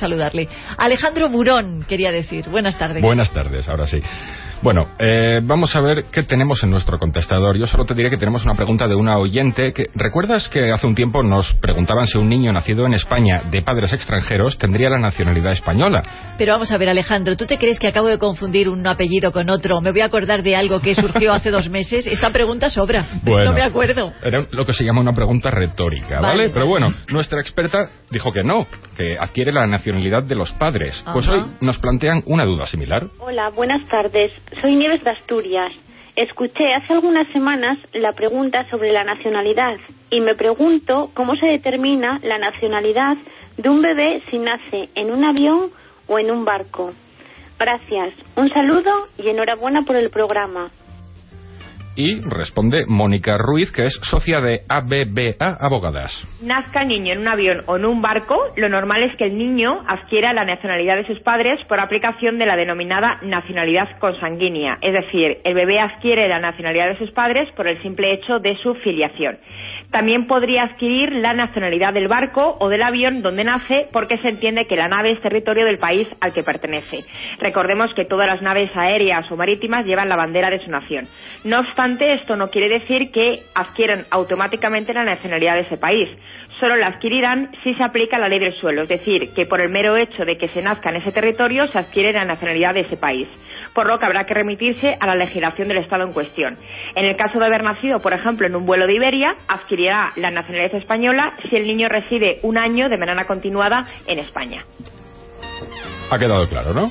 Saludarle. Alejandro Burón, quería decir. Buenas tardes. Buenas tardes, ahora sí. Bueno, eh, vamos a ver qué tenemos en nuestro contestador. Yo solo te diré que tenemos una pregunta de una oyente. Que, ¿Recuerdas que hace un tiempo nos preguntaban si un niño nacido en España de padres extranjeros tendría la nacionalidad española? Pero vamos a ver, Alejandro, ¿tú te crees que acabo de confundir un apellido con otro? ¿Me voy a acordar de algo que surgió hace dos meses? Esta pregunta sobra. no me acuerdo. Era lo que se llama una pregunta retórica, ¿vale? Pero bueno, nuestra experta dijo que no, que adquiere la nacionalidad de los padres. Pues hoy nos plantean una duda similar. Hola, buenas tardes. Soy Nieves de Asturias. Escuché hace algunas semanas la pregunta sobre la nacionalidad y me pregunto cómo se determina la nacionalidad de un bebé si nace en un avión o en un barco. Gracias. Un saludo y enhorabuena por el programa. Y responde Mónica Ruiz, que es socia de ABBA Abogadas. Nazca niño en un avión o en un barco, lo normal es que el niño adquiera la nacionalidad de sus padres por aplicación de la denominada nacionalidad consanguínea. Es decir, el bebé adquiere la nacionalidad de sus padres por el simple hecho de su filiación. También podría adquirir la nacionalidad del barco o del avión donde nace porque se entiende que la nave es territorio del país al que pertenece. Recordemos que todas las naves aéreas o marítimas llevan la bandera de su nación. No obstante, esto no quiere decir que adquieran automáticamente la nacionalidad de ese país solo la adquirirán si se aplica la ley del suelo, es decir, que por el mero hecho de que se nazca en ese territorio se adquiere la nacionalidad de ese país, por lo que habrá que remitirse a la legislación del Estado en cuestión. En el caso de haber nacido, por ejemplo, en un vuelo de Iberia, adquirirá la nacionalidad española si el niño reside un año de manera continuada en España. Ha quedado claro, ¿no?